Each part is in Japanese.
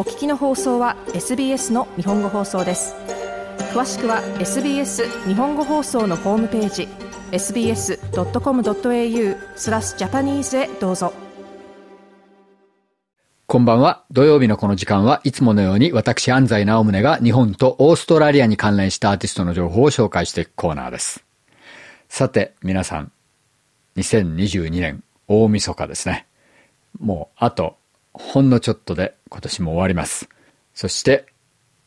お聞きの放送は SBS の日本語放送です詳しくは SBS 日本語放送のホームページ sbs.com.au スラスジャパニーズへどうぞこんばんは。土曜日のこの時間はいつものように私安西直宗が日本とオーストラリアに関連したアーティストの情報を紹介していくコーナーです。さて、皆さん、2022年大晦日ですね。もうあとほんのちょっとで今年も終わります。そして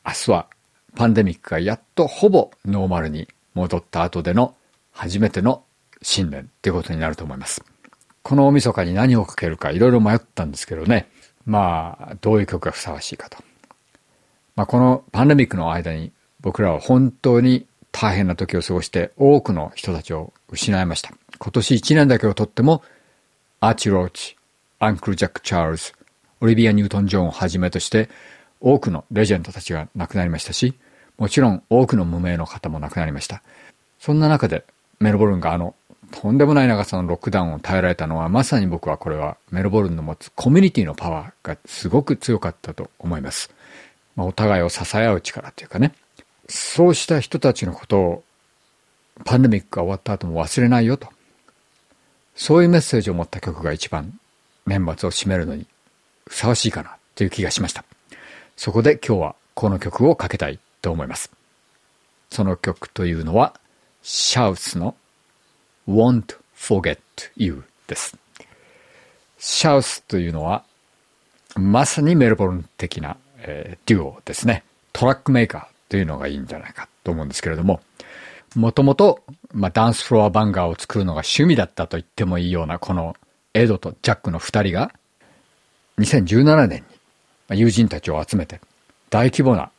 明日はパンデミックがやっとほぼノーマルに戻った後での初めての新年っていうことになると思います。この大晦日に何をかけるかいろいろ迷ったんですけどね。まあ、どういう曲がふさわしいかと。まあ、このパンデミックの間に僕らは本当に大変な時を過ごして多くの人たちを失いました。今年1年だけをとっても、アーチ・ローチ、アンクル・ジャック・チャールズ、オリビア・ニュートン・ジョンをはじめとして多くのレジェンドたちが亡くなりましたし、もちろん多くの無名の方も亡くなりました。そんな中でメルボルンがあのとんでもない長さのロックダウンを耐えられたのは、まさに僕はこれはメルボルンの持つコミュニティのパワーがすごく強かったと思います。まあ、お互いを支え合う力というかね。そうした人たちのことをパンデミックが終わった後も忘れないよと。そういうメッセージを持った曲が一番年末を締めるのにふさわしいかなという気がしました。そこで今日はこの曲をかけたいと思います。その曲というのは、シャウスの won't forget you です。シャウスというのは、まさにメルボルン的な、えー、デュオですね。トラックメーカーというのがいいんじゃないかと思うんですけれども、もともと、まあ、ダンスフロアバンガーを作るのが趣味だったと言ってもいいような、このエドとジャックの二人が、2017年に友人たちを集めて、大規模な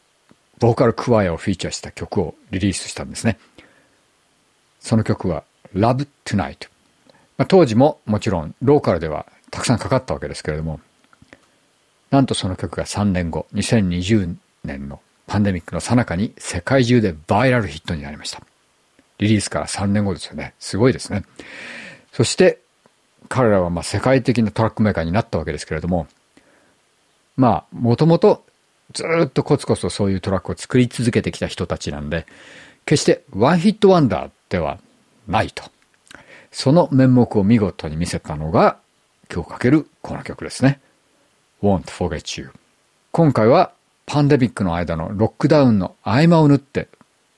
ボーカルクワイアをフィーチャーした曲をリリースしたんですね。その曲は Love Tonight。まあ、当時ももちろんローカルではたくさんかかったわけですけれども、なんとその曲が3年後、2020年のパンデミックの最中に世界中でバイラルヒットになりました。リリースから3年後ですよね。すごいですね。そして彼らはまあ世界的なトラックメーカーになったわけですけれども、まあ、もともとずっとコツコツとそういうトラックを作り続けてきた人たちなんで、決してワンヒットワンダーではないと。その面目を見事に見せたのが、今日かけるこの曲ですね。Won't Forget You。今回はパンデミックの間のロックダウンの合間を縫って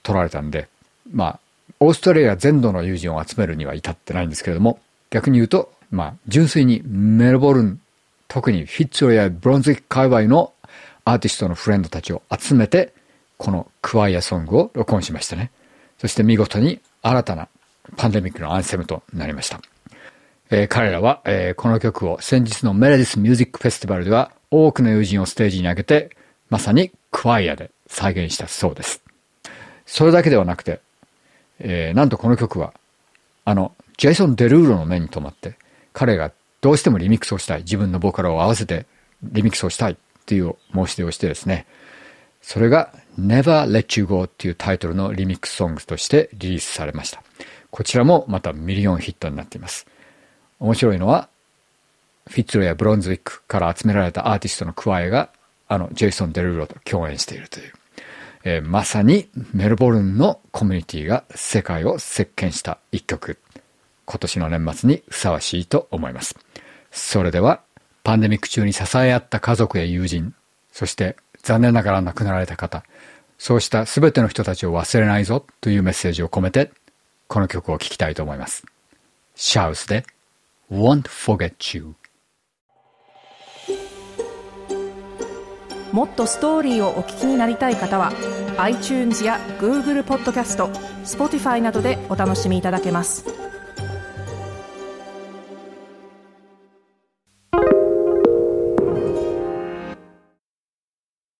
撮られたんで、まあ、オーストラリア全土の友人を集めるには至ってないんですけれども、逆に言うと、まあ、純粋にメルボルン、特にフィッツロやブロンズウィック界隈のアーティストのフレンドたちを集めて、このクワイアソングを録音しましたね。そして見事に新たなパンデミックのアンセムとなりました。えー、彼らは、えー、この曲を先日のメレディスミュージックフェスティバルでは多くの友人をステージに上げて、まさにクワイアで再現したそうです。それだけではなくて、えー、なんとこの曲は、あの、ジェイソン・デルーロの目に留まって、彼がどうしてもリミックスをしたい、自分のボーカルを合わせてリミックスをしたいっていう申し出をしてですね、それが Never Let You Go っていうタイトルのリミックスソングとしてリリースされました。こちらもまたミリオンヒットになっています。面白いのは、フィッツロイやブランズウィックから集められたアーティストのクワイアが、あの、ジェイソン・デルーロと共演しているという、えー、まさにメルボルンのコミュニティが世界を席巻した一曲。今年の年末にふさわしいと思います。それでは、パンデミック中に支え合った家族や友人、そして残念ながら亡くなられた方、そうした全ての人たちを忘れないぞというメッセージを込めて、この曲を聴きたいと思います。シャウスで Won't Forget You もっとストーリーをお聞きになりたい方は iTunes や Google ポッドキャスト Spotify などでお楽しみいただけます。